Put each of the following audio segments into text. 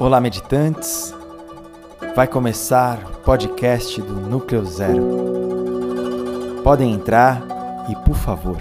Olá, meditantes. Vai começar o podcast do Núcleo Zero. Podem entrar e, por favor,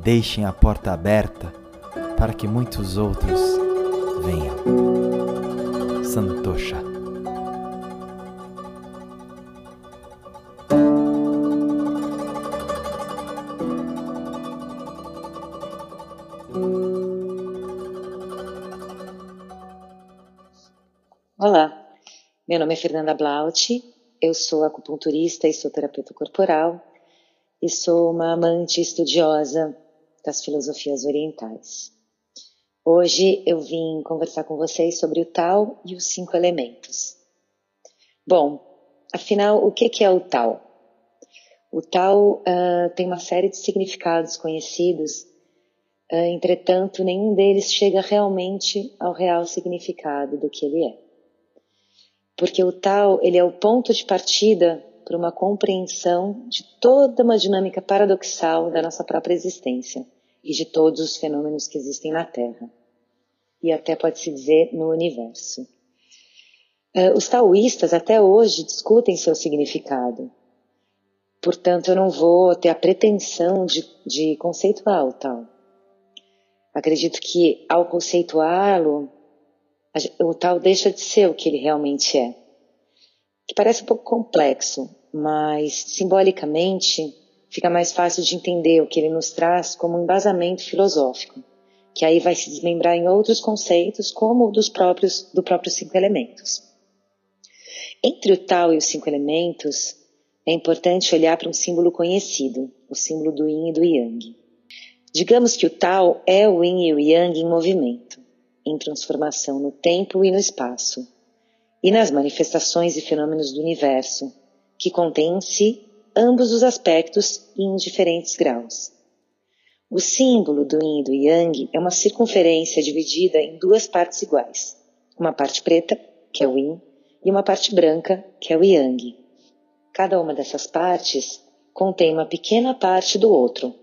deixem a porta aberta para que muitos outros venham. Santosha. Meu nome é Fernanda Blaut, eu sou acupunturista e sou terapeuta corporal e sou uma amante estudiosa das filosofias orientais. Hoje eu vim conversar com vocês sobre o Tao e os cinco elementos. Bom, afinal, o que é o Tao? O Tao uh, tem uma série de significados conhecidos, uh, entretanto, nenhum deles chega realmente ao real significado do que ele é porque o tal ele é o ponto de partida para uma compreensão de toda uma dinâmica paradoxal da nossa própria existência e de todos os fenômenos que existem na Terra e até pode se dizer no universo. Uh, os taoístas até hoje discutem seu significado. Portanto, eu não vou ter a pretensão de, de conceituar o tal. Acredito que ao conceituá-lo, o tal deixa de ser o que ele realmente é. Que parece um pouco complexo, mas simbolicamente fica mais fácil de entender o que ele nos traz como um embasamento filosófico, que aí vai se desmembrar em outros conceitos, como o dos próprios do próprios cinco elementos. Entre o tal e os cinco elementos, é importante olhar para um símbolo conhecido, o símbolo do yin e do yang. Digamos que o tal é o yin e o yang em movimento em transformação no tempo e no espaço, e nas manifestações e fenômenos do universo, que contém em si ambos os aspectos em diferentes graus. O símbolo do yin e do yang é uma circunferência dividida em duas partes iguais, uma parte preta, que é o yin, e uma parte branca, que é o yang. Cada uma dessas partes contém uma pequena parte do outro.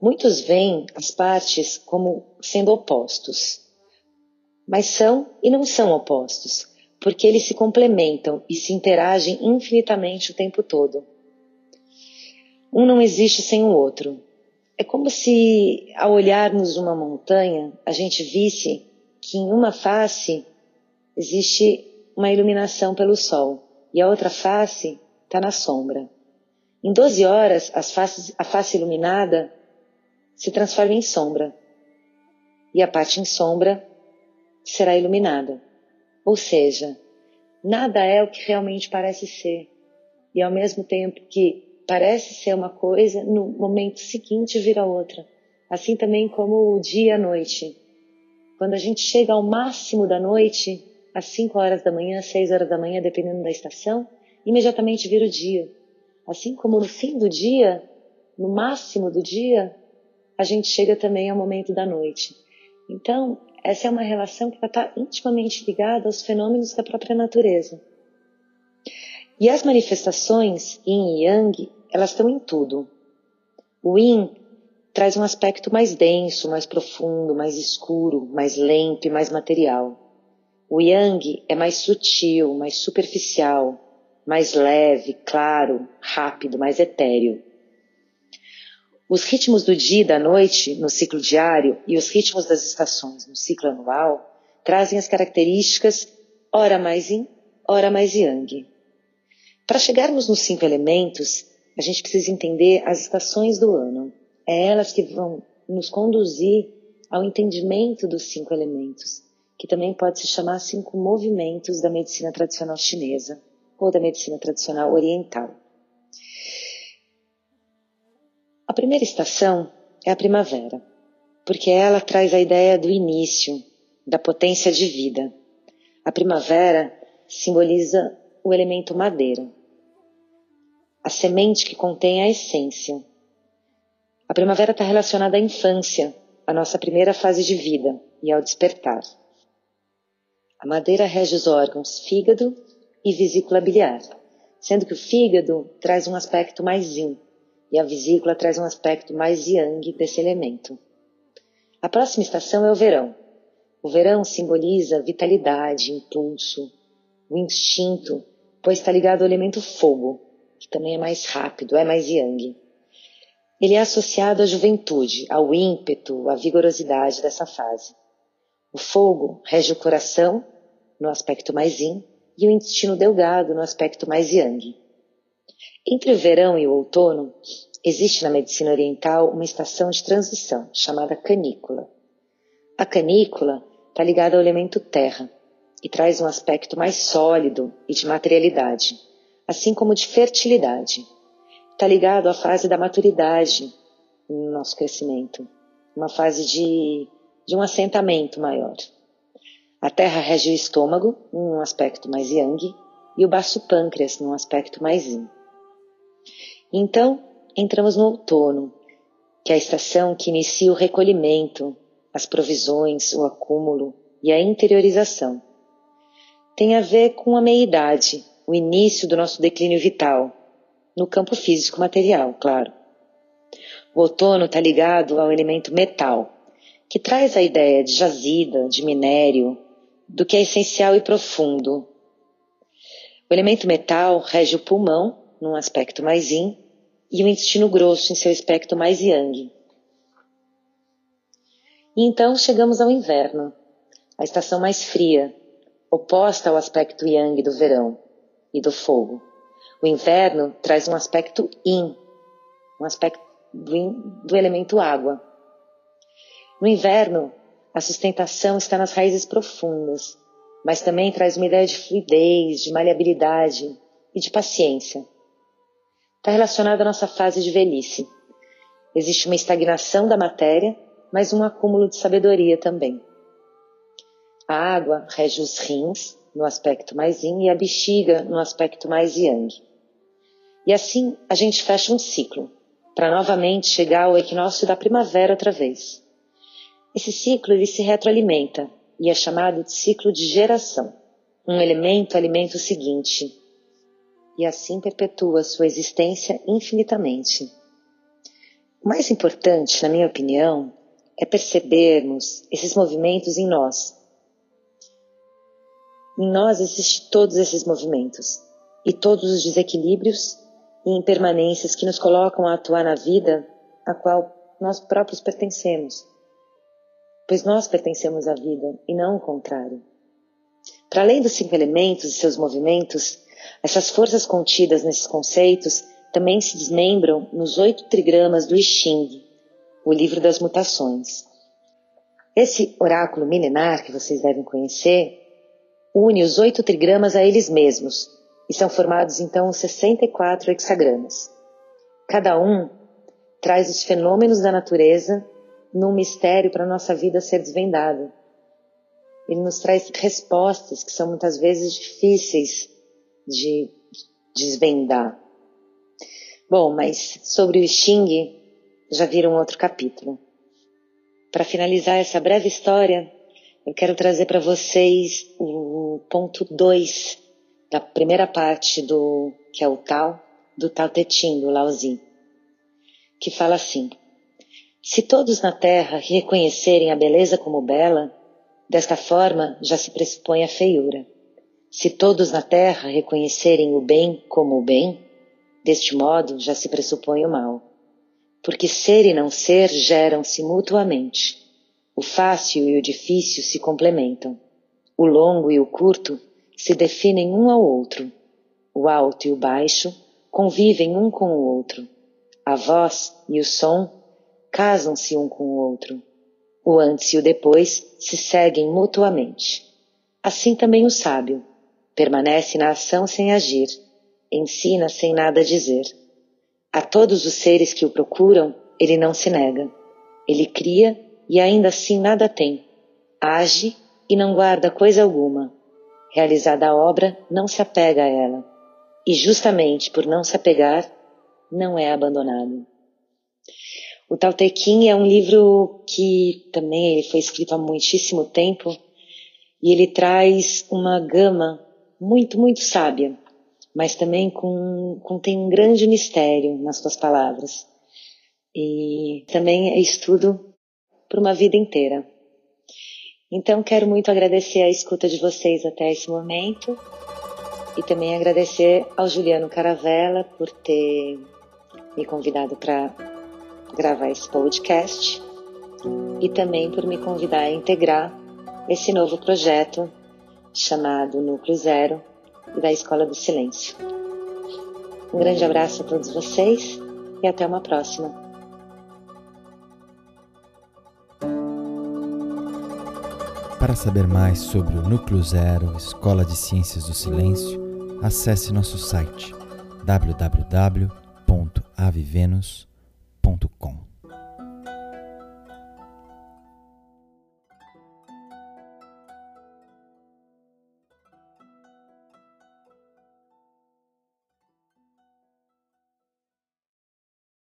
Muitos veem as partes como sendo opostos, mas são e não são opostos, porque eles se complementam e se interagem infinitamente o tempo todo. Um não existe sem o outro. É como se, ao olharmos uma montanha, a gente visse que em uma face existe uma iluminação pelo sol e a outra face está na sombra. Em 12 horas, faces, a face iluminada se transforma em sombra e a parte em sombra será iluminada. Ou seja, nada é o que realmente parece ser. E ao mesmo tempo que parece ser uma coisa, no momento seguinte vira outra. Assim também como o dia e a noite. Quando a gente chega ao máximo da noite, às 5 horas da manhã, 6 horas da manhã, dependendo da estação, imediatamente vira o dia. Assim como no fim do dia, no máximo do dia, a gente chega também ao momento da noite. Então, essa é uma relação que estar intimamente ligada aos fenômenos da própria natureza. E as manifestações yin e yang, elas estão em tudo. O yin traz um aspecto mais denso, mais profundo, mais escuro, mais lento e mais material. O yang é mais sutil, mais superficial, mais leve, claro, rápido, mais etéreo. Os ritmos do dia e da noite no ciclo diário e os ritmos das estações no ciclo anual trazem as características ora mais yin, ora mais yang. Para chegarmos nos cinco elementos, a gente precisa entender as estações do ano. É elas que vão nos conduzir ao entendimento dos cinco elementos, que também pode se chamar cinco movimentos da medicina tradicional chinesa ou da medicina tradicional oriental. A primeira estação é a primavera, porque ela traz a ideia do início, da potência de vida. A primavera simboliza o elemento madeira, a semente que contém a essência. A primavera está relacionada à infância, a nossa primeira fase de vida e ao despertar. A madeira rege os órgãos fígado e vesícula biliar, sendo que o fígado traz um aspecto mais yin, e a vesícula traz um aspecto mais yang desse elemento. A próxima estação é o verão, O verão simboliza vitalidade, impulso, o instinto, pois está ligado ao elemento fogo, que também é mais rápido, é mais yang. Ele é associado à juventude, ao ímpeto, à vigorosidade dessa fase. O fogo rege o coração, no aspecto mais yin, e o intestino delgado, no aspecto mais yang. Entre o verão e o outono, existe na medicina oriental uma estação de transição chamada canícula. A canícula está ligada ao elemento terra e traz um aspecto mais sólido e de materialidade, assim como de fertilidade. Está ligado à fase da maturidade no nosso crescimento, uma fase de de um assentamento maior. A terra rege o estômago, num aspecto mais yang, e o baço pâncreas, num aspecto mais yin. Então, entramos no outono, que é a estação que inicia o recolhimento, as provisões, o acúmulo e a interiorização. Tem a ver com a meia-idade, o início do nosso declínio vital, no campo físico material, claro. O outono está ligado ao elemento metal, que traz a ideia de jazida, de minério, do que é essencial e profundo. O elemento metal rege o pulmão, num aspecto mais yin, e o intestino grosso em seu aspecto mais yang. E então chegamos ao inverno, a estação mais fria, oposta ao aspecto yang do verão e do fogo. O inverno traz um aspecto yin, um aspecto do, yin, do elemento água. No inverno, a sustentação está nas raízes profundas, mas também traz uma ideia de fluidez, de maleabilidade e de paciência. Está relacionado à nossa fase de velhice. Existe uma estagnação da matéria, mas um acúmulo de sabedoria também. A água rege os rins, no aspecto mais yin, e a bexiga, no aspecto mais yang. E assim a gente fecha um ciclo, para novamente chegar ao equinócio da primavera outra vez. Esse ciclo ele se retroalimenta e é chamado de ciclo de geração. Um elemento alimenta o seguinte e assim perpetua sua existência infinitamente. O mais importante, na minha opinião, é percebermos esses movimentos em nós. Em nós existem todos esses movimentos e todos os desequilíbrios e impermanências que nos colocam a atuar na vida a qual nós próprios pertencemos pois nós pertencemos à vida e não o contrário. Para além dos cinco elementos e seus movimentos, essas forças contidas nesses conceitos também se desmembram nos oito trigramas do I Ching, o livro das mutações. Esse oráculo milenar que vocês devem conhecer une os oito trigramas a eles mesmos e são formados então 64 hexagramas. Cada um traz os fenômenos da natureza num mistério para nossa vida ser desvendado. Ele nos traz respostas que são muitas vezes difíceis de desvendar. Bom, mas sobre o Xing, já viram outro capítulo. Para finalizar essa breve história, eu quero trazer para vocês o ponto 2 da primeira parte do que é o Tao, do Tao Te Ching, do Laozi, que fala assim: se todos na Terra reconhecerem a beleza como bela, desta forma já se pressupõe a feiura. Se todos na Terra reconhecerem o bem como o bem, deste modo já se pressupõe o mal. Porque ser e não ser geram-se mutuamente. O fácil e o difícil se complementam. O longo e o curto se definem um ao outro. O alto e o baixo convivem um com o outro. A voz e o som casam-se um com o outro. O antes e o depois se seguem mutuamente. Assim também o sábio permanece na ação sem agir, ensina sem nada dizer. A todos os seres que o procuram, ele não se nega. Ele cria e ainda assim nada tem. Age e não guarda coisa alguma. Realizada a obra, não se apega a ela. E justamente por não se apegar, não é abandonado. O Tao Te Ching é um livro que também foi escrito há muitíssimo tempo e ele traz uma gama muito, muito sábia, mas também com, contém um grande mistério nas suas palavras. E também é estudo para uma vida inteira. Então, quero muito agradecer a escuta de vocês até esse momento e também agradecer ao Juliano Caravella por ter me convidado para gravar esse podcast e também por me convidar a integrar esse novo projeto chamado Núcleo Zero e da Escola do Silêncio. Um grande abraço a todos vocês e até uma próxima. Para saber mais sobre o Núcleo Zero, Escola de Ciências do Silêncio, acesse nosso site www.avivenus.com